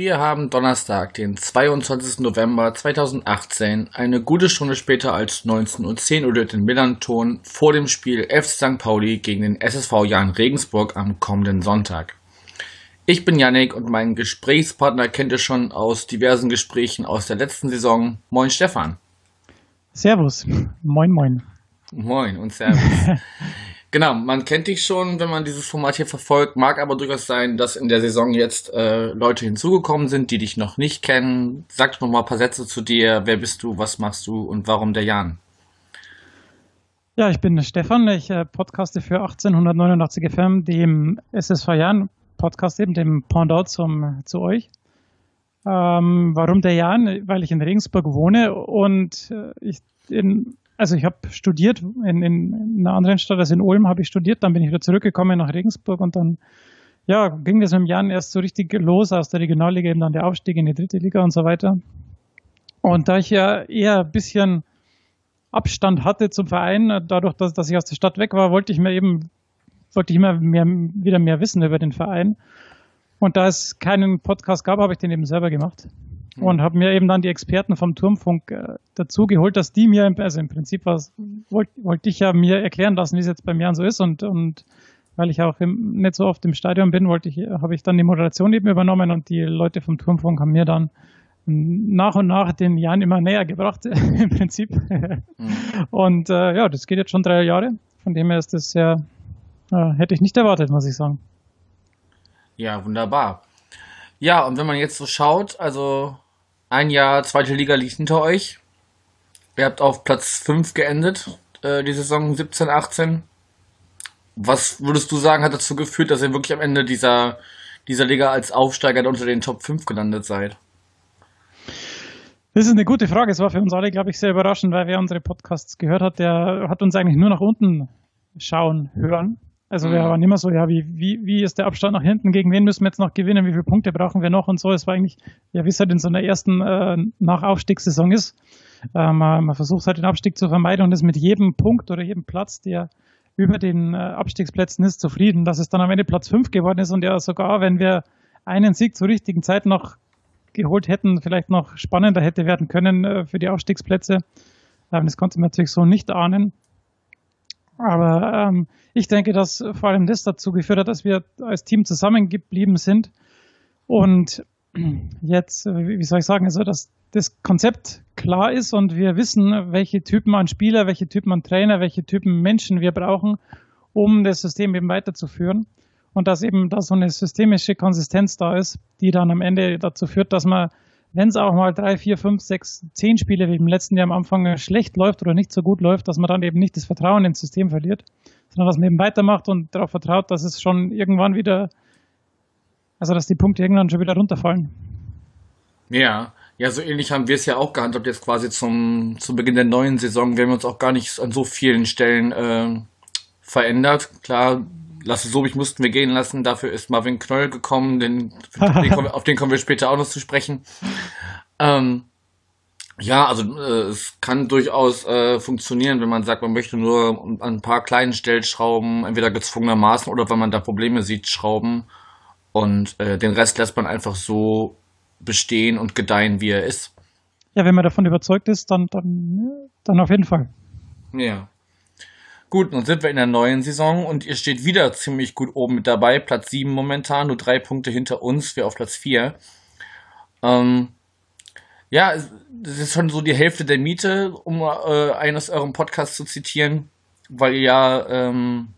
wir haben Donnerstag, den 22. November 2018, eine gute Stunde später als 19.10 Uhr den Millanton vor dem Spiel F. St. Pauli gegen den SSV Jan Regensburg am kommenden Sonntag. Ich bin Yannick und meinen Gesprächspartner kennt ihr schon aus diversen Gesprächen aus der letzten Saison. Moin Stefan. Servus. Moin, moin. Moin und Servus. Genau, man kennt dich schon, wenn man dieses Format hier verfolgt. Mag aber durchaus sein, dass in der Saison jetzt äh, Leute hinzugekommen sind, die dich noch nicht kennen. Sag doch noch mal ein paar Sätze zu dir. Wer bist du, was machst du und warum der Jan? Ja, ich bin Stefan. Ich äh, podcaste für 1889 FM, dem SSV Jan Podcast eben, dem Pendant zum, zu euch. Ähm, warum der Jan? Weil ich in Regensburg wohne und äh, ich in also ich habe studiert in, in, einer anderen Stadt, also in Ulm habe ich studiert, dann bin ich wieder zurückgekommen nach Regensburg und dann ja, ging das mit dem Jan erst so richtig los aus der Regionalliga, eben dann der Aufstieg in die dritte Liga und so weiter. Und da ich ja eher ein bisschen Abstand hatte zum Verein, dadurch, dass, dass ich aus der Stadt weg war, wollte ich mir eben, wollte ich immer mehr, wieder mehr wissen über den Verein. Und da es keinen Podcast gab, habe ich den eben selber gemacht. Mhm. und habe mir eben dann die Experten vom Turmfunk äh, dazu geholt, dass die mir, also im Prinzip wollte wollt ich ja mir erklären lassen, wie es jetzt bei mir so ist und, und weil ich auch im, nicht so oft im Stadion bin, wollte ich, habe ich dann die Moderation eben übernommen und die Leute vom Turmfunk haben mir dann nach und nach den Jahren immer näher gebracht, im Prinzip. Mhm. Und äh, ja, das geht jetzt schon drei Jahre. Von dem her ist das ja, äh, hätte ich nicht erwartet, muss ich sagen. Ja, wunderbar. Ja, und wenn man jetzt so schaut, also ein Jahr zweite Liga liegt hinter euch. Ihr habt auf Platz 5 geendet, äh, die Saison 17, 18. Was würdest du sagen, hat dazu geführt, dass ihr wirklich am Ende dieser, dieser Liga als Aufsteiger unter den Top 5 gelandet seid? Das ist eine gute Frage. Es war für uns alle, glaube ich, sehr überraschend, weil wer unsere Podcasts gehört hat, der hat uns eigentlich nur nach unten schauen hören. Also wir mhm. waren immer so, ja, wie, wie, wie ist der Abstand nach hinten, gegen wen müssen wir jetzt noch gewinnen, wie viele Punkte brauchen wir noch und so. Es war eigentlich, ja, wie es halt in so einer ersten äh, Nachaufstiegssaison ist. Äh, man, man versucht halt den Abstieg zu vermeiden und ist mit jedem Punkt oder jedem Platz, der über den äh, Abstiegsplätzen ist, zufrieden. Dass es dann am Ende Platz 5 geworden ist und ja sogar, wenn wir einen Sieg zur richtigen Zeit noch geholt hätten, vielleicht noch spannender hätte werden können äh, für die Aufstiegsplätze. Ähm, das konnte man natürlich so nicht ahnen. Aber ähm, ich denke, dass vor allem das dazu geführt hat, dass wir als Team zusammengeblieben sind und jetzt, wie soll ich sagen, also dass das Konzept klar ist und wir wissen, welche Typen an Spieler, welche Typen an Trainer, welche Typen Menschen wir brauchen, um das System eben weiterzuführen. Und dass eben da so eine systemische Konsistenz da ist, die dann am Ende dazu führt, dass man wenn es auch mal drei, vier, fünf, sechs, zehn Spiele wie im letzten Jahr am Anfang schlecht läuft oder nicht so gut läuft, dass man dann eben nicht das Vertrauen ins System verliert, sondern dass man eben weitermacht und darauf vertraut, dass es schon irgendwann wieder, also dass die Punkte irgendwann schon wieder runterfallen. Ja, ja, so ähnlich haben wir es ja auch gehandhabt, jetzt quasi zum, zum Beginn der neuen Saison. Wir haben uns auch gar nicht an so vielen Stellen äh, verändert. Klar, Lasse Sobich mussten wir gehen lassen, dafür ist Marvin Knoll gekommen, den, den auf den kommen wir später auch noch zu sprechen. Ähm, ja, also äh, es kann durchaus äh, funktionieren, wenn man sagt, man möchte nur an ein paar kleinen Stellschrauben, entweder gezwungenermaßen oder wenn man da Probleme sieht, schrauben und äh, den Rest lässt man einfach so bestehen und gedeihen, wie er ist. Ja, wenn man davon überzeugt ist, dann, dann, dann auf jeden Fall. Ja. Gut, nun sind wir in der neuen Saison und ihr steht wieder ziemlich gut oben mit dabei. Platz 7 momentan, nur drei Punkte hinter uns, wir auf Platz 4. Ähm, ja, das ist schon so die Hälfte der Miete, um äh, einen aus eurem Podcast zu zitieren, weil ihr ja ähm,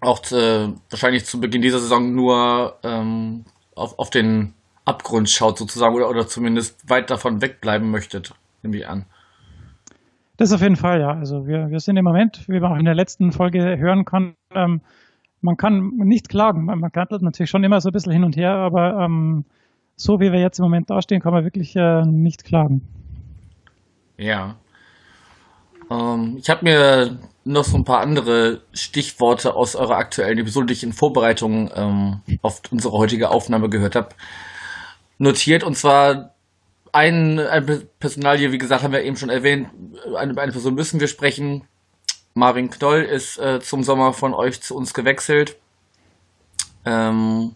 auch zu, wahrscheinlich zu Beginn dieser Saison nur ähm, auf, auf den Abgrund schaut sozusagen oder, oder zumindest weit davon wegbleiben möchtet, nehme ich an. Das auf jeden Fall, ja. Also wir, wir sind im Moment, wie man auch in der letzten Folge hören kann, ähm, man kann nicht klagen. Man, kantelt natürlich schon immer so ein bisschen hin und her, aber ähm, so wie wir jetzt im Moment dastehen, kann man wirklich äh, nicht klagen. Ja. Ähm, ich habe mir noch so ein paar andere Stichworte aus eurer aktuellen Episode, die ich in Vorbereitung ähm, auf unsere heutige Aufnahme gehört habe, notiert. Und zwar ein, ein Personalie, wie gesagt, haben wir eben schon erwähnt, eine, eine Person müssen wir sprechen. Marvin Knoll ist äh, zum Sommer von euch zu uns gewechselt. Ähm,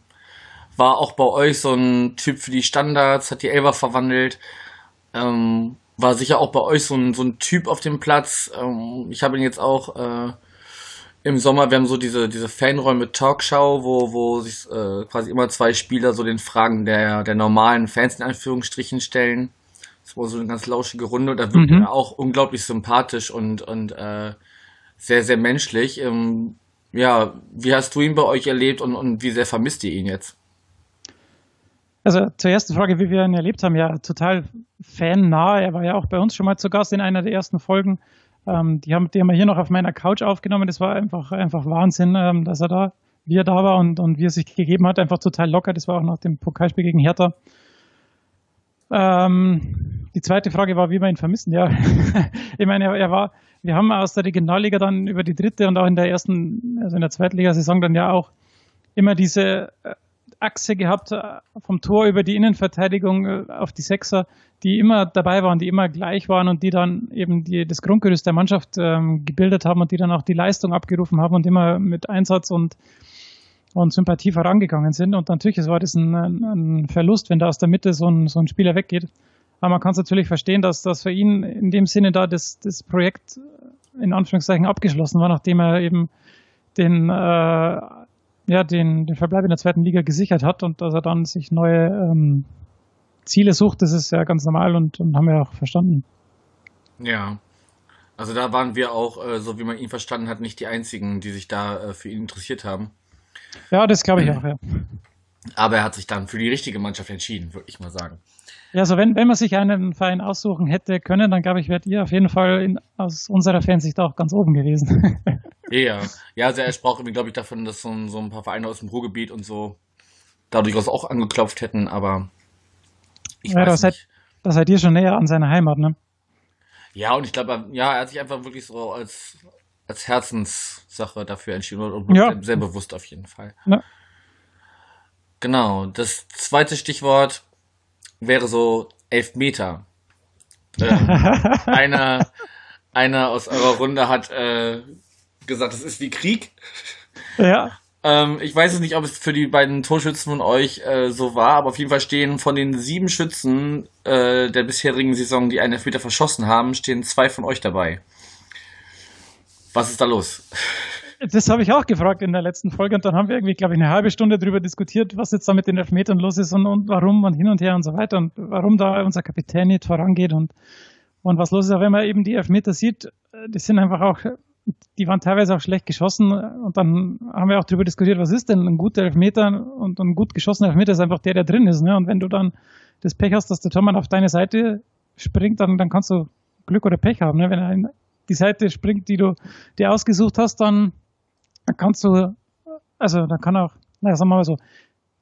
war auch bei euch so ein Typ für die Standards, hat die Elber verwandelt. Ähm, war sicher auch bei euch so ein, so ein Typ auf dem Platz. Ähm, ich habe ihn jetzt auch äh, im Sommer, wir haben so diese, diese Fanräume Talkshow, wo, wo sich äh, quasi immer zwei Spieler so den Fragen der, der normalen Fans in Anführungsstrichen stellen. Das war so eine ganz lauschige Runde und da wirkt mhm. er auch unglaublich sympathisch und, und äh, sehr, sehr menschlich. Ähm, ja, wie hast du ihn bei euch erlebt und, und wie sehr vermisst ihr ihn jetzt? Also zur ersten Frage, wie wir ihn erlebt haben, ja, total fannah. Er war ja auch bei uns schon mal zu Gast in einer der ersten Folgen. Ähm, die, haben, die haben wir hier noch auf meiner Couch aufgenommen. Das war einfach, einfach Wahnsinn, ähm, dass er da, wie er da war und, und wie er sich gegeben hat. Einfach total locker. Das war auch nach dem Pokalspiel gegen Hertha. Ähm, die zweite Frage war, wie wir ihn vermissen. Ja, ich meine, er, er, war, wir haben aus der Regionalliga dann über die dritte und auch in der ersten, also in der Zweitligasaison dann ja auch immer diese äh, Achse gehabt äh, vom Tor über die Innenverteidigung äh, auf die Sechser, die immer dabei waren, die immer gleich waren und die dann eben die, das Grundgerüst der Mannschaft ähm, gebildet haben und die dann auch die Leistung abgerufen haben und immer mit Einsatz und, und Sympathie vorangegangen sind. Und natürlich war das ein, ein Verlust, wenn da aus der Mitte so ein, so ein Spieler weggeht. Aber man kann es natürlich verstehen, dass das für ihn in dem Sinne da das, das Projekt in Anführungszeichen abgeschlossen war, nachdem er eben den äh, ja, den, den Verbleib in der zweiten Liga gesichert hat und dass er dann sich neue ähm, Ziele sucht, das ist ja ganz normal und, und haben wir auch verstanden. Ja. Also da waren wir auch, äh, so wie man ihn verstanden hat, nicht die einzigen, die sich da äh, für ihn interessiert haben. Ja, das glaube ich auch, ja. Aber er hat sich dann für die richtige Mannschaft entschieden, würde ich mal sagen. Ja, also wenn, wenn man sich einen Verein aussuchen hätte können, dann glaube ich, wärt ihr auf jeden Fall in, aus unserer Fansicht auch ganz oben gewesen. Ja, ja, also er sprach irgendwie, glaube ich, davon, dass so ein, so ein paar Vereine aus dem Ruhrgebiet und so da durchaus auch angeklopft hätten, aber ich ja, weiß das nicht. Seid, das seid ihr schon näher an seiner Heimat, ne? Ja, und ich glaube, ja, er hat sich einfach wirklich so als, als Herzenssache dafür entschieden und ja. sehr, sehr bewusst auf jeden Fall. Ja. Genau, das zweite Stichwort wäre so Elfmeter. Ähm, einer, einer aus eurer Runde hat äh, gesagt, das ist wie Krieg. Ja. Ähm, ich weiß es nicht, ob es für die beiden Torschützen von euch äh, so war, aber auf jeden Fall stehen von den sieben Schützen äh, der bisherigen Saison, die einen Elfmeter verschossen haben, stehen zwei von euch dabei. Was ist da los? Das habe ich auch gefragt in der letzten Folge und dann haben wir irgendwie, glaube ich, eine halbe Stunde darüber diskutiert, was jetzt da mit den Elfmetern los ist und, und warum und hin und her und so weiter und warum da unser Kapitän nicht vorangeht und, und was los ist. Aber wenn man eben die Elfmeter sieht, äh, die sind einfach auch die waren teilweise auch schlecht geschossen und dann haben wir auch darüber diskutiert, was ist denn ein guter Elfmeter und ein gut geschossener Elfmeter ist einfach der, der drin ist. Ne? Und wenn du dann das Pech hast, dass der Tormann auf deine Seite springt, dann, dann kannst du Glück oder Pech haben. Ne? Wenn er die Seite springt, die du dir ausgesucht hast, dann, dann kannst du, also dann kann auch, naja, sagen wir mal so,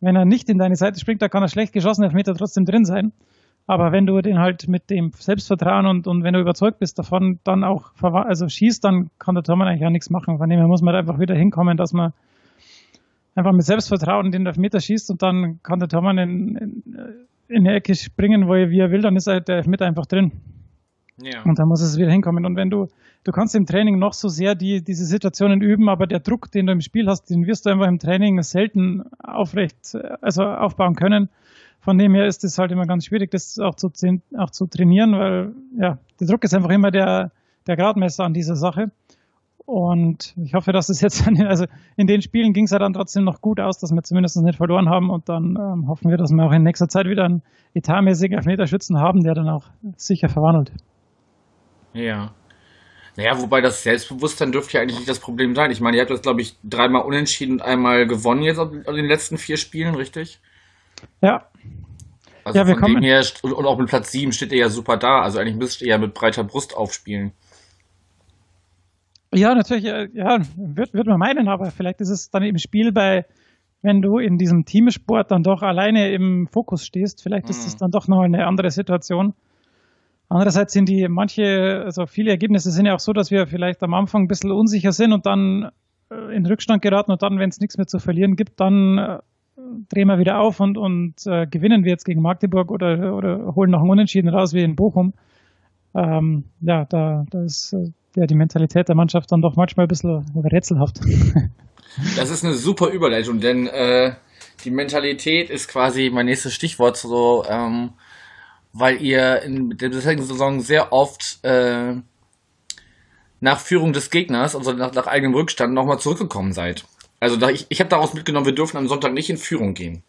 wenn er nicht in deine Seite springt, dann kann er schlecht geschossen Elfmeter trotzdem drin sein. Aber wenn du den halt mit dem Selbstvertrauen und, und wenn du überzeugt bist davon, dann auch also schießt, dann kann der Tormann eigentlich auch nichts machen. Von dem her muss man einfach wieder hinkommen, dass man einfach mit Selbstvertrauen den Elfmeter schießt und dann kann der Tormann in, in, in die Ecke springen, wo er, wie er will, dann ist halt der Elfmeter einfach drin. Ja. Und dann muss es wieder hinkommen. Und wenn du, du kannst im Training noch so sehr die, diese Situationen üben, aber der Druck, den du im Spiel hast, den wirst du einfach im Training selten aufrecht, also aufbauen können. Von dem her ist es halt immer ganz schwierig, das auch zu, auch zu trainieren, weil ja, der Druck ist einfach immer der, der Gradmesser an dieser Sache. Und ich hoffe, dass es jetzt, also in den Spielen ging es ja dann trotzdem noch gut aus, dass wir zumindest nicht verloren haben. Und dann ähm, hoffen wir, dass wir auch in nächster Zeit wieder einen etatmäßigen Elfmeterschützen haben, der dann auch sicher verwandelt. Ja. Naja, wobei das Selbstbewusstsein dürfte ja eigentlich nicht das Problem sein. Ich meine, ihr habt das, glaube ich, dreimal unentschieden und einmal gewonnen jetzt in den letzten vier Spielen, richtig? Ja. Also ja, wir kommen. Her, und auch mit Platz 7 steht er ja super da. Also eigentlich müsst ihr ja mit breiter Brust aufspielen. Ja, natürlich, äh, ja, wird, wird man meinen, aber vielleicht ist es dann im Spiel bei, wenn du in diesem Teamsport dann doch alleine im Fokus stehst, vielleicht ist es mhm. dann doch noch eine andere Situation. Andererseits sind die manche, also viele Ergebnisse sind ja auch so, dass wir vielleicht am Anfang ein bisschen unsicher sind und dann äh, in Rückstand geraten und dann, wenn es nichts mehr zu verlieren gibt, dann äh, drehen wir wieder auf und, und äh, gewinnen wir jetzt gegen Magdeburg oder, oder holen noch einen Unentschieden raus wie in Bochum. Ähm, ja, da, da ist äh, ja, die Mentalität der Mannschaft dann doch manchmal ein bisschen rätselhaft. Das ist eine super Überleitung, denn äh, die Mentalität ist quasi mein nächstes Stichwort, so, ähm, weil ihr in der bisherigen Saison sehr oft äh, nach Führung des Gegners, also nach, nach eigenem Rückstand, nochmal zurückgekommen seid. Also da, ich, ich habe daraus mitgenommen, wir dürfen am Sonntag nicht in Führung gehen.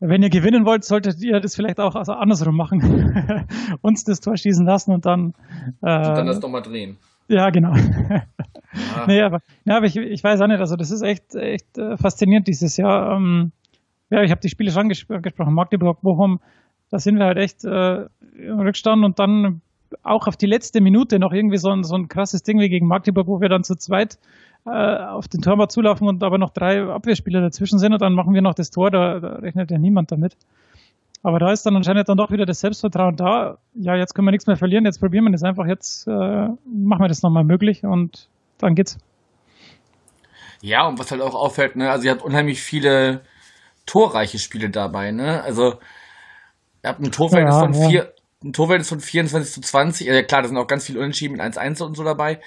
Wenn ihr gewinnen wollt, solltet ihr das vielleicht auch also andersrum machen. Uns das Tor schießen lassen und dann. Äh, und dann das nochmal drehen. Ja, genau. Ja. nee, aber, ja, aber ich, ich weiß auch nicht, also das ist echt, echt äh, faszinierend dieses Jahr. Ähm, ja, ich habe die Spiele schon ges gesprochen, Magdeburg, Bochum, da sind wir halt echt äh, im Rückstand und dann auch auf die letzte Minute noch irgendwie so ein, so ein krasses Ding wie gegen Magdeburg, wo wir dann zu zweit äh, auf den Torwart zulaufen und aber noch drei Abwehrspieler dazwischen sind und dann machen wir noch das Tor, da, da rechnet ja niemand damit. Aber da ist dann anscheinend dann doch wieder das Selbstvertrauen da. Ja, jetzt können wir nichts mehr verlieren, jetzt probieren wir das einfach, jetzt äh, machen wir das nochmal möglich und dann geht's. Ja, und was halt auch auffällt, ne, also ihr habt unheimlich viele torreiche Spiele dabei, ne? Also ihr habt ein Torverhältnis ja, von ja. vier, ein Torverhältnis von 24 zu 20. Ja, klar, da sind auch ganz viele Unentschieden mit 1-1 und so dabei.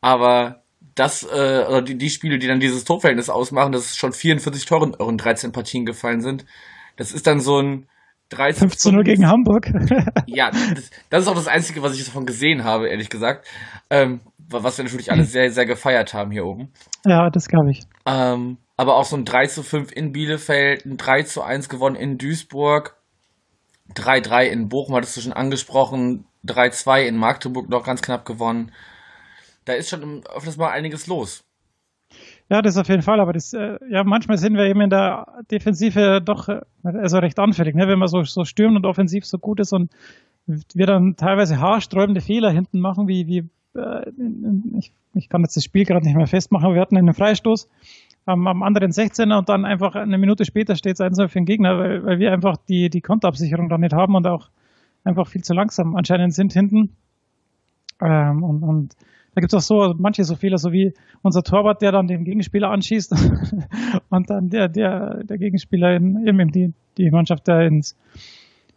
Aber das, äh, oder die, die Spiele, die dann dieses Torverhältnis ausmachen, dass es schon 44 Tore in euren 13 Partien gefallen sind, das ist dann so ein 13 15 0 gegen Hamburg. ja, das, das, ist auch das Einzige, was ich davon gesehen habe, ehrlich gesagt. Ähm, was wir natürlich alle sehr, sehr gefeiert haben hier oben. Ja, das glaube ich. Ähm, aber auch so ein 3 zu 5 in Bielefeld, ein 3 zu 1 gewonnen in Duisburg, 3-3 in Bochum, hattest du schon angesprochen, 3-2 in Magdeburg noch ganz knapp gewonnen. Da ist schon öfters mal einiges los. Ja, das auf jeden Fall, aber das, äh, ja, manchmal sind wir eben in der Defensive doch äh, also recht anfällig, ne? wenn man so, so stürmend und offensiv so gut ist und wir dann teilweise haarsträubende Fehler hinten machen, wie, wie äh, ich, ich kann jetzt das Spiel gerade nicht mehr festmachen, aber wir hatten einen Freistoß am, am anderen 16er und dann einfach eine Minute später steht es 1 für den Gegner, weil, weil wir einfach die, die Konterabsicherung da nicht haben und auch einfach viel zu langsam anscheinend sind hinten. Ähm, und, und da gibt es auch so manche so Fehler, so wie unser Torwart, der dann den Gegenspieler anschießt und dann der, der, der Gegenspieler in, eben die, die Mannschaft, der ins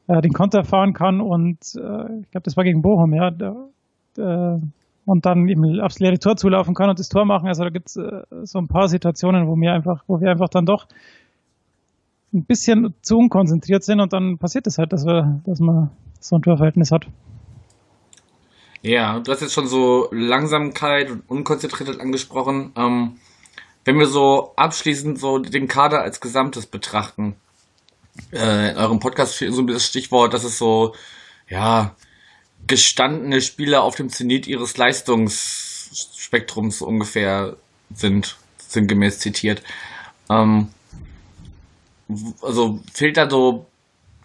äh, den Konter fahren kann und äh, ich glaube, das war gegen Bochum, ja, der, der, und dann eben aufs leere Tor zulaufen kann und das Tor machen. Also da gibt es äh, so ein paar Situationen, wo wir einfach, wo wir einfach dann doch ein bisschen zu unkonzentriert sind und dann passiert es halt, dass wir, dass man so ein Torverhältnis hat. Ja, du hast jetzt schon so Langsamkeit und Unkonzentriertheit angesprochen. Ähm, wenn wir so abschließend so den Kader als Gesamtes betrachten, äh, in eurem Podcast so das Stichwort, dass es so, ja, gestandene Spieler auf dem Zenit ihres Leistungsspektrums ungefähr sind, sinngemäß zitiert. Ähm, also fehlt da so,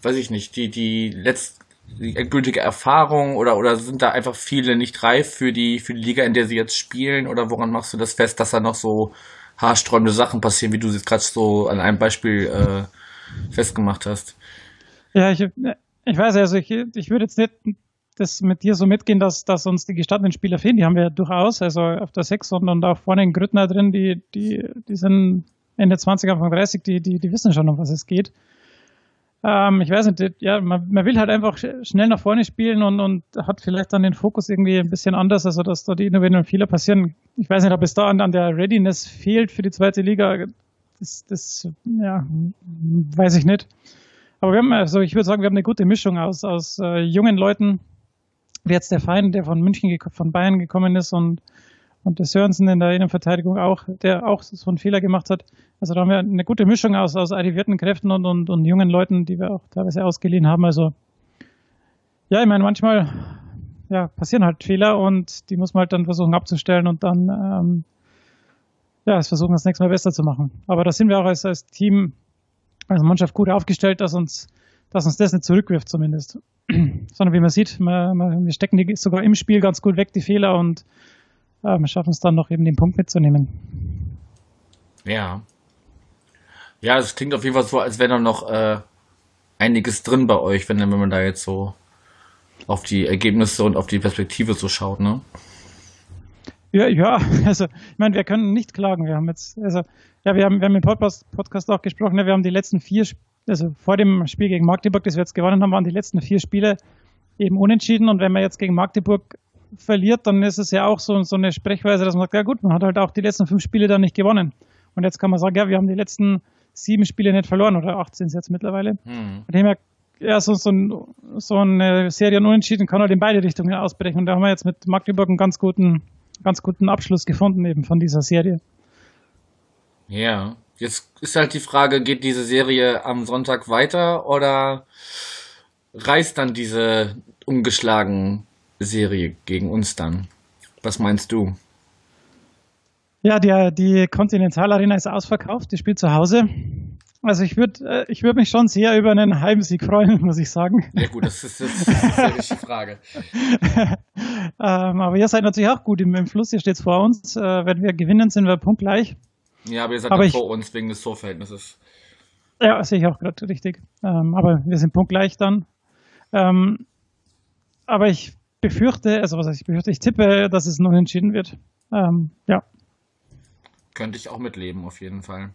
weiß ich nicht, die, die letzte die endgültige Erfahrung oder, oder sind da einfach viele nicht reif für die, für die Liga, in der sie jetzt spielen? Oder woran machst du das fest, dass da noch so haarsträubende Sachen passieren, wie du es gerade so an einem Beispiel äh, festgemacht hast? Ja, ich, ich weiß, also ich, ich würde jetzt nicht das mit dir so mitgehen, dass, dass uns die gestandenen Spieler fehlen. Die haben wir ja durchaus, also auf der 6 und, und auch vorne in Grüttner drin, die, die, die sind Ende 20, Anfang 30, die, die, die wissen schon, um was es geht. Ähm, ich weiß nicht, ja, man, man, will halt einfach schnell nach vorne spielen und, und hat vielleicht dann den Fokus irgendwie ein bisschen anders, also dass da die individuellen Fehler passieren. Ich weiß nicht, ob es da an, an der Readiness fehlt für die zweite Liga. Das, das ja, weiß ich nicht. Aber wir haben, also ich würde sagen, wir haben eine gute Mischung aus, aus äh, jungen Leuten, wie jetzt der Feind, der von München, von Bayern gekommen ist und und der Sörensen in der Innenverteidigung auch, der auch so einen Fehler gemacht hat. Also da haben wir eine gute Mischung aus, aus arrivierten Kräften und, und, und jungen Leuten, die wir auch teilweise ausgeliehen haben. Also ja, ich meine, manchmal ja, passieren halt Fehler und die muss man halt dann versuchen abzustellen und dann ähm, ja, es versuchen, das nächste Mal besser zu machen. Aber da sind wir auch als, als Team, als Mannschaft gut aufgestellt, dass uns, dass uns das nicht zurückwirft zumindest. Sondern wie man sieht, wir, wir stecken die sogar im Spiel ganz gut weg, die Fehler und ja, wir schaffen es dann noch eben den Punkt mitzunehmen. Ja. Ja, es klingt auf jeden Fall so, als wäre da noch äh, einiges drin bei euch, wenn, wenn man da jetzt so auf die Ergebnisse und auf die Perspektive so schaut, ne? Ja, ja, also ich meine, wir können nicht klagen. Wir haben jetzt, also ja, wir haben, wir haben im Podcast, Podcast auch gesprochen, ne, wir haben die letzten vier, also vor dem Spiel gegen Magdeburg, das wir jetzt gewonnen haben, waren die letzten vier Spiele eben unentschieden. Und wenn man jetzt gegen Magdeburg verliert, dann ist es ja auch so, so eine Sprechweise, dass man sagt, ja gut, man hat halt auch die letzten fünf Spiele dann nicht gewonnen. Und jetzt kann man sagen, ja, wir haben die letzten sieben Spiele nicht verloren oder acht sind es jetzt mittlerweile. Hm. Von dem her, ja, so, so, ein, so eine Serie unentschieden kann halt in beide Richtungen ausbrechen. Und da haben wir jetzt mit Magdeburg einen ganz guten, ganz guten Abschluss gefunden eben von dieser Serie. Ja, jetzt ist halt die Frage, geht diese Serie am Sonntag weiter oder reißt dann diese ungeschlagen Serie gegen uns dann? Was meinst du? Ja, die, die Continental Arena ist ausverkauft, die spielt zu Hause. Also ich würde äh, ich würd mich schon sehr über einen Heimsieg freuen, muss ich sagen. Ja gut, das ist jetzt eine richtige Frage. ähm, aber ihr seid natürlich auch gut im, im Fluss, ihr steht vor uns. Äh, wenn wir gewinnen, sind wir punktgleich. Ja, aber ihr seid aber ich, vor uns wegen des Torverhältnisses. Ja, sehe ich auch gerade richtig. Ähm, aber wir sind punktgleich dann. Ähm, aber ich befürchte, also was heißt ich befürchte, ich tippe, dass es noch entschieden wird. Ähm, ja. Könnte ich auch mitleben, auf jeden Fall.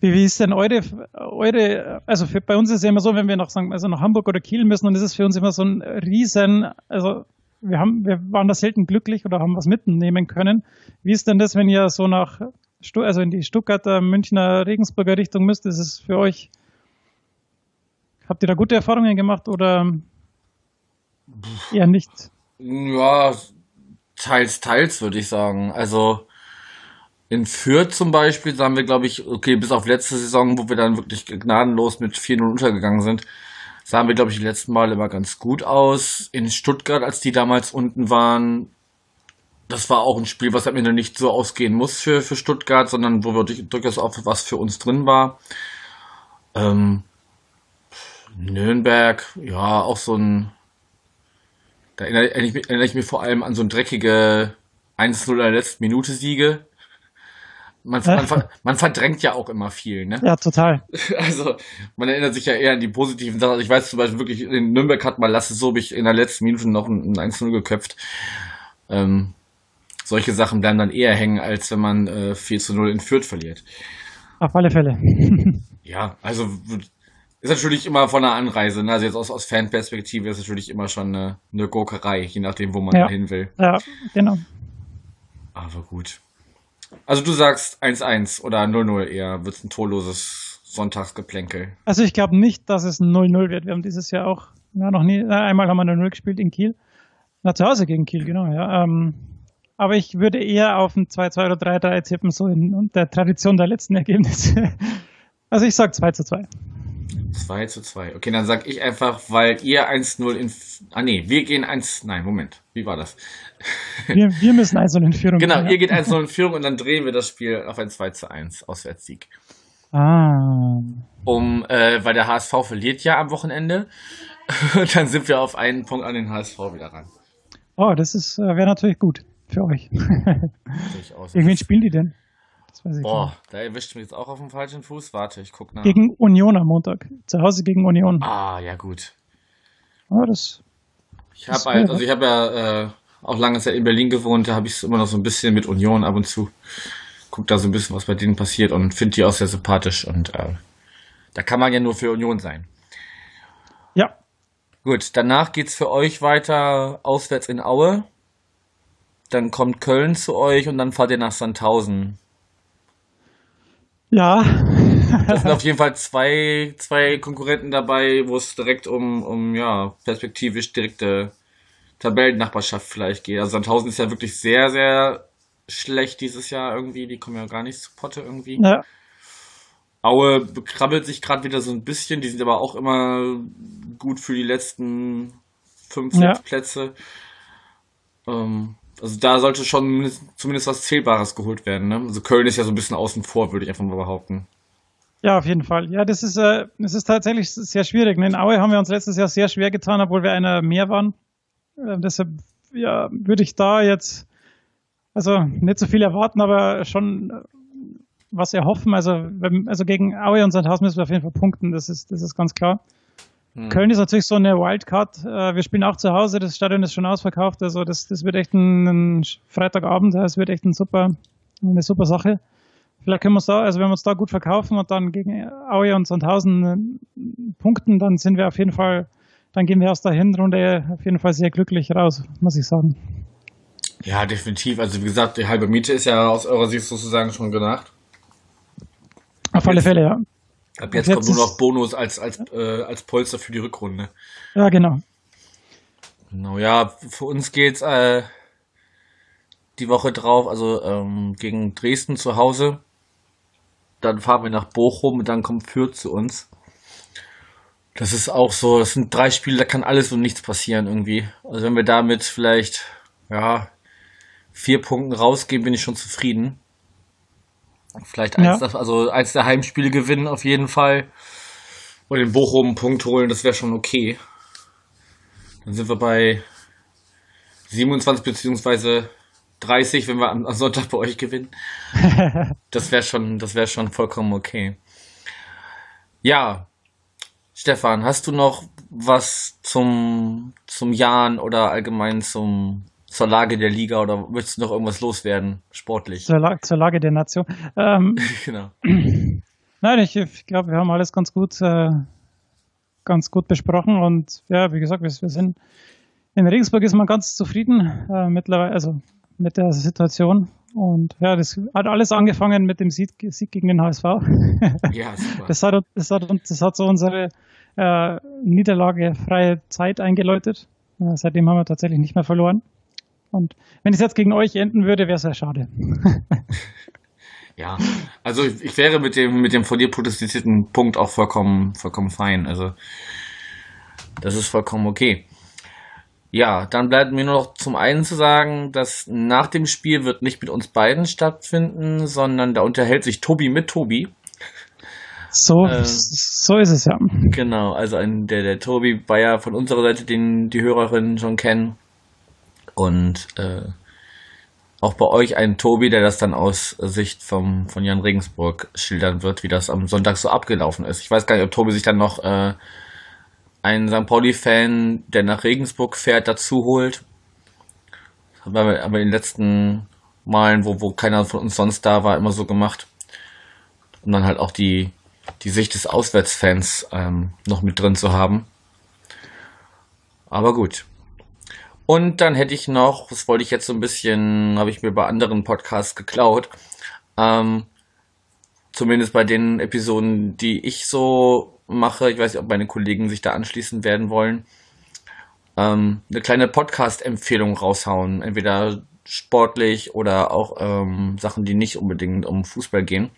Wie, wie ist denn eure, eure also für, bei uns ist es ja immer so, wenn wir nach, also nach Hamburg oder Kiel müssen, dann ist es für uns immer so ein Riesen, also wir haben, wir waren da selten glücklich oder haben was mitnehmen können. Wie ist denn das, wenn ihr so nach, also in die Stuttgarter, Münchner, Regensburger Richtung müsst? Ist es für euch, habt ihr da gute Erfahrungen gemacht oder eher nicht? Ja, teils, teils würde ich sagen. Also, in Fürth zum Beispiel sagen wir, glaube ich, okay, bis auf letzte Saison, wo wir dann wirklich gnadenlos mit 4-0 untergegangen sind, sahen wir, glaube ich, die letzten Mal immer ganz gut aus. In Stuttgart, als die damals unten waren, das war auch ein Spiel, was am Ende nicht so ausgehen muss für, für Stuttgart, sondern wo wir durchaus auch was für uns drin war. Ähm, Nürnberg, ja, auch so ein, da erinnere ich, erinnere ich mich vor allem an so ein dreckige 1-0 der letzten Minute Siege man, man, man, verdrängt ja auch immer viel, ne? Ja, total. Also, man erinnert sich ja eher an die positiven Sachen. Also ich weiß zum Beispiel wirklich, in Nürnberg hat mal Lasse Sobich in der letzten Minute noch ein, ein 1-0 geköpft. Ähm, solche Sachen bleiben dann eher hängen, als wenn man äh, 4 zu 0 in Fürth verliert. Auf alle Fälle. ja, also ist natürlich immer von der Anreise, ne? Also jetzt aus, aus Fanperspektive ist natürlich immer schon eine, eine Gurkerei, je nachdem, wo man ja. hin will. Ja, genau. Aber gut. Also du sagst 1-1 oder 0-0 eher, wird es ein torloses Sonntagsgeplänkel. Also ich glaube nicht, dass es ein 0-0 wird. Wir haben dieses Jahr auch, na, noch nie, einmal haben wir 0-0 gespielt in Kiel. Na, zu Hause gegen Kiel, genau, ja. Ähm, aber ich würde eher auf ein 2-2 oder 3-3 tippen, so in der Tradition der letzten Ergebnisse. Also ich sag 2 2. 2 zu 2. Okay, dann sag ich einfach, weil ihr 1-0 in. Ah nee, wir gehen 1. Nein, Moment. Wie war das? Wir, wir müssen 1-0 in Führung Genau, ihr geht 1-0 in Führung und dann drehen wir das Spiel auf ein 2 zu 1 Auswärtssieg. Ah. Um, äh, weil der HSV verliert ja am Wochenende. Und dann sind wir auf einen Punkt an den HSV wieder ran. Oh, das ist äh, wäre natürlich gut für euch. Gegen wen spielen die denn? Boah, da erwischt mich jetzt auch auf dem falschen Fuß. Warte, ich guck nach. Gegen Union am Montag. Zu Hause gegen Union. Ah, ja gut. Oh, das. Ich habe halt, also ich habe ja äh, auch lange Zeit in Berlin gewohnt, da habe ich es immer noch so ein bisschen mit Union ab und zu. Guck da so ein bisschen, was bei denen passiert und finde die auch sehr sympathisch und äh, da kann man ja nur für Union sein. Ja. Gut, danach geht's für euch weiter auswärts in Aue. Dann kommt Köln zu euch und dann fahrt ihr nach Sandhausen. Ja. das sind auf jeden Fall zwei, zwei Konkurrenten dabei, wo es direkt um, um ja, perspektivisch direkte Tabellennachbarschaft vielleicht geht. Also Sandhausen ist ja wirklich sehr, sehr schlecht dieses Jahr irgendwie. Die kommen ja gar nicht zu Potte irgendwie. Ja. Aue bekrabbelt sich gerade wieder so ein bisschen. Die sind aber auch immer gut für die letzten fünf, ja. sechs Plätze. Ähm, also da sollte schon zumindest was Zählbares geholt werden. Ne? Also Köln ist ja so ein bisschen außen vor, würde ich einfach mal behaupten. Ja, auf jeden Fall. Ja, das ist, äh, das ist tatsächlich sehr schwierig. In Aue haben wir uns letztes Jahr sehr schwer getan, obwohl wir einer mehr waren. Äh, deshalb ja, würde ich da jetzt also nicht so viel erwarten, aber schon äh, was erhoffen. Also, wenn, also gegen Aue und Sandhausen müssen wir auf jeden Fall punkten, das ist, das ist ganz klar. Hm. Köln ist natürlich so eine Wildcard. Äh, wir spielen auch zu Hause, das Stadion ist schon ausverkauft. Also das, das wird echt ein, Freitagabend, das wird echt ein super, eine super Sache. Vielleicht können wir es da, also wenn wir uns da gut verkaufen und dann gegen Aue und Sandhausen äh, punkten, dann sind wir auf jeden Fall, dann gehen wir aus der Hinrunde auf jeden Fall sehr glücklich raus, muss ich sagen. Ja, definitiv. Also wie gesagt, die halbe Miete ist ja aus eurer Sicht sozusagen schon gedacht. Auf alle Fälle, ja. Ab jetzt, kommt nur noch Bonus als, als, äh, als Polster für die Rückrunde. Ja, genau. Genau, ja, für uns geht's äh, die Woche drauf, also ähm, gegen Dresden zu Hause. Dann fahren wir nach Bochum und dann kommt Fürth zu uns. Das ist auch so, das sind drei Spiele, da kann alles und nichts passieren irgendwie. Also wenn wir damit vielleicht, ja, vier Punkten rausgehen, bin ich schon zufrieden. Vielleicht eins, ja. also eins der Heimspiele gewinnen auf jeden Fall. Und den Bochum einen Punkt holen, das wäre schon okay. Dann sind wir bei 27 beziehungsweise 30, wenn wir am Sonntag bei euch gewinnen. das wäre schon, das wäre schon vollkommen okay. Ja, Stefan, hast du noch was zum, zum Jahren oder allgemein zum, zur Lage der Liga oder möchtest du noch irgendwas loswerden, sportlich? Zur, La zur Lage der Nation. Ähm, genau. Nein, ich, ich glaube, wir haben alles ganz gut, äh, ganz gut besprochen und ja, wie gesagt, wir, wir, sind in Regensburg ist man ganz zufrieden äh, mittlerweile, also mit der Situation. Und ja, das hat alles angefangen mit dem Sieg, Sieg gegen den HSV. Ja, super. Das hat, das hat, das hat so unsere äh, niederlagefreie Zeit eingeläutet. Äh, seitdem haben wir tatsächlich nicht mehr verloren. Und wenn es jetzt gegen euch enden würde, wäre es ja schade. ja, also ich wäre mit dem, mit dem von dir protestierten Punkt auch vollkommen, vollkommen fein. Also das ist vollkommen okay. Ja, dann bleibt mir nur noch zum einen zu sagen, dass nach dem Spiel wird nicht mit uns beiden stattfinden, sondern da unterhält sich Tobi mit Tobi. So, äh, so ist es ja. Genau, also ein, der, der Tobi war ja von unserer Seite, den die Hörerinnen schon kennen, und äh, auch bei euch ein Tobi, der das dann aus Sicht vom, von Jan Regensburg schildern wird, wie das am Sonntag so abgelaufen ist. Ich weiß gar nicht, ob Tobi sich dann noch äh, einen St. Pauli-Fan, der nach Regensburg fährt, dazu holt. Haben wir aber in den letzten Malen, wo, wo keiner von uns sonst da war, immer so gemacht. Um dann halt auch die, die Sicht des Auswärtsfans ähm, noch mit drin zu haben. Aber gut. Und dann hätte ich noch, das wollte ich jetzt so ein bisschen, habe ich mir bei anderen Podcasts geklaut, ähm, zumindest bei den Episoden, die ich so mache, ich weiß nicht, ob meine Kollegen sich da anschließen werden wollen, ähm, eine kleine Podcast-Empfehlung raushauen, entweder sportlich oder auch ähm, Sachen, die nicht unbedingt um Fußball gehen.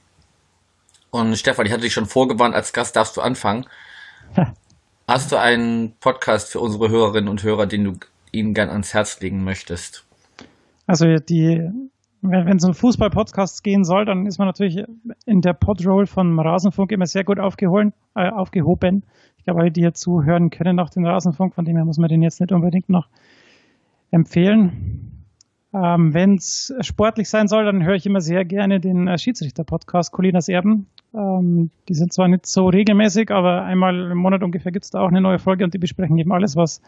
Und Stefan, ich hatte dich schon vorgewarnt, als Gast darfst du anfangen. Hast du einen Podcast für unsere Hörerinnen und Hörer, den du ihnen gern ans Herz legen möchtest? Also die, wenn es um Fußball-Podcasts gehen soll, dann ist man natürlich in der Podroll von Rasenfunk immer sehr gut aufgeholen, äh, aufgehoben. Ich glaube, alle, die hier zuhören können, auch den Rasenfunk, von dem her muss man den jetzt nicht unbedingt noch empfehlen. Ähm, wenn es sportlich sein soll, dann höre ich immer sehr gerne den äh, Schiedsrichter-Podcast Colinas Erben. Ähm, die sind zwar nicht so regelmäßig, aber einmal im Monat ungefähr gibt es da auch eine neue Folge und die besprechen eben alles, was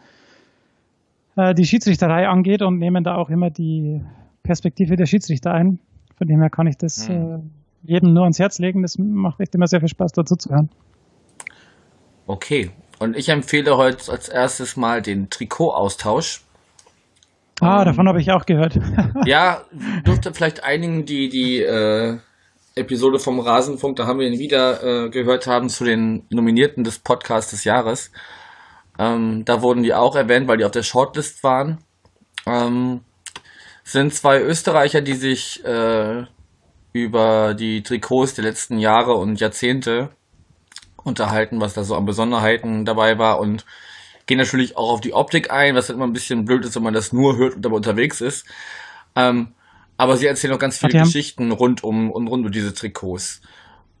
äh, die Schiedsrichterei angeht und nehmen da auch immer die Perspektive der Schiedsrichter ein. Von dem her kann ich das mhm. äh, jedem nur ans Herz legen. Das macht echt immer sehr viel Spaß, dazu zu hören. Okay. Und ich empfehle heute als erstes mal den Trikotaustausch. Ah, um, davon habe ich auch gehört. ja, dürfte vielleicht einigen, die die äh, Episode vom Rasenfunk, da haben wir ihn wieder äh, gehört haben, zu den Nominierten des Podcasts des Jahres. Ähm, da wurden die auch erwähnt, weil die auf der Shortlist waren. Ähm, sind zwei Österreicher, die sich äh, über die Trikots der letzten Jahre und Jahrzehnte unterhalten, was da so an Besonderheiten dabei war und gehen natürlich auch auf die Optik ein, was halt immer ein bisschen blöd ist, wenn man das nur hört und dabei unterwegs ist. Ähm, aber sie erzählen auch ganz viele Geschichten rund um und rund um diese Trikots.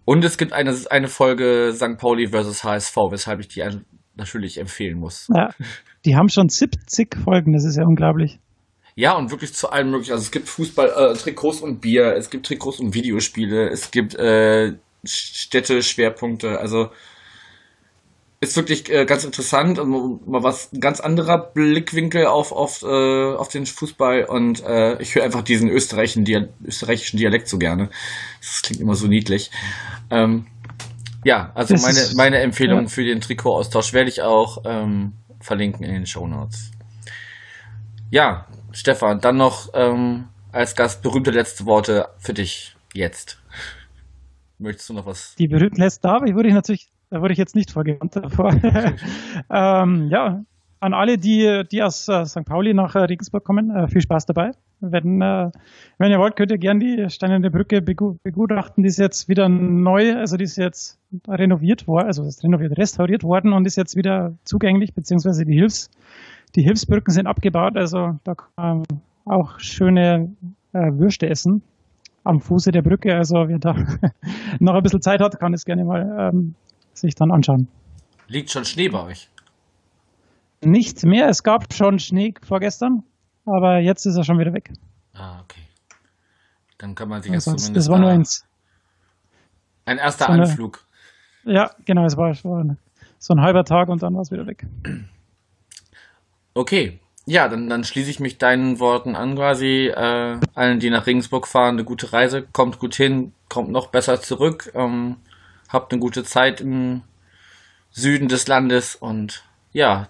Und es gibt eine, eine Folge St. Pauli versus HSV, weshalb ich die natürlich empfehlen muss. Ja, die haben schon 70 Folgen, das ist ja unglaublich. Ja, und wirklich zu allem möglichen. Also es gibt Fußball, äh, Trikots und Bier, es gibt Trikots und Videospiele, es gibt äh, Städte, Schwerpunkte, also ist wirklich äh, ganz interessant und mal was ein ganz anderer Blickwinkel auf auf äh, auf den Fußball und äh, ich höre einfach diesen österreichischen, Dial österreichischen Dialekt so gerne. Das klingt immer so niedlich. Ähm, ja, also meine meine Empfehlung ja. für den Trikotaustausch werde ich auch ähm, verlinken in den Show Notes. Ja, Stefan, dann noch ähm, als Gast berühmte letzte Worte für dich jetzt. Möchtest du noch was? Die berühmten letzten da, aber ich natürlich, da wurde ich jetzt nicht vorgewandt davor. ähm, ja, an alle, die, die aus äh, St. Pauli nach äh, Regensburg kommen, äh, viel Spaß dabei. Wenn, äh, wenn ihr wollt, könnt ihr gerne die Steinerne Brücke begu begutachten. Die ist jetzt wieder neu, also die ist jetzt renoviert worden, also ist renoviert, restauriert worden und ist jetzt wieder zugänglich, beziehungsweise die Hilfs, die Hilfsbrücken sind abgebaut, also da kann man auch schöne äh, Würste essen am Fuße der Brücke. Also wer da noch ein bisschen Zeit hat, kann es gerne mal ähm, sich dann anschauen. Liegt schon Schnee bei euch? Nicht mehr, es gab schon Schnee vorgestern, aber jetzt ist er schon wieder weg. Ah, okay. Dann kann man sich jetzt zumindest das war nur eins. ein erster so eine- Anflug. Ja, genau, es war, es war so ein halber Tag und dann war es wieder weg. Okay. Ja, dann, dann schließe ich mich deinen Worten an, quasi. Äh, allen, die nach Regensburg fahren, eine gute Reise, kommt gut hin, kommt noch besser zurück, ähm, habt eine gute Zeit im Süden des Landes und ja,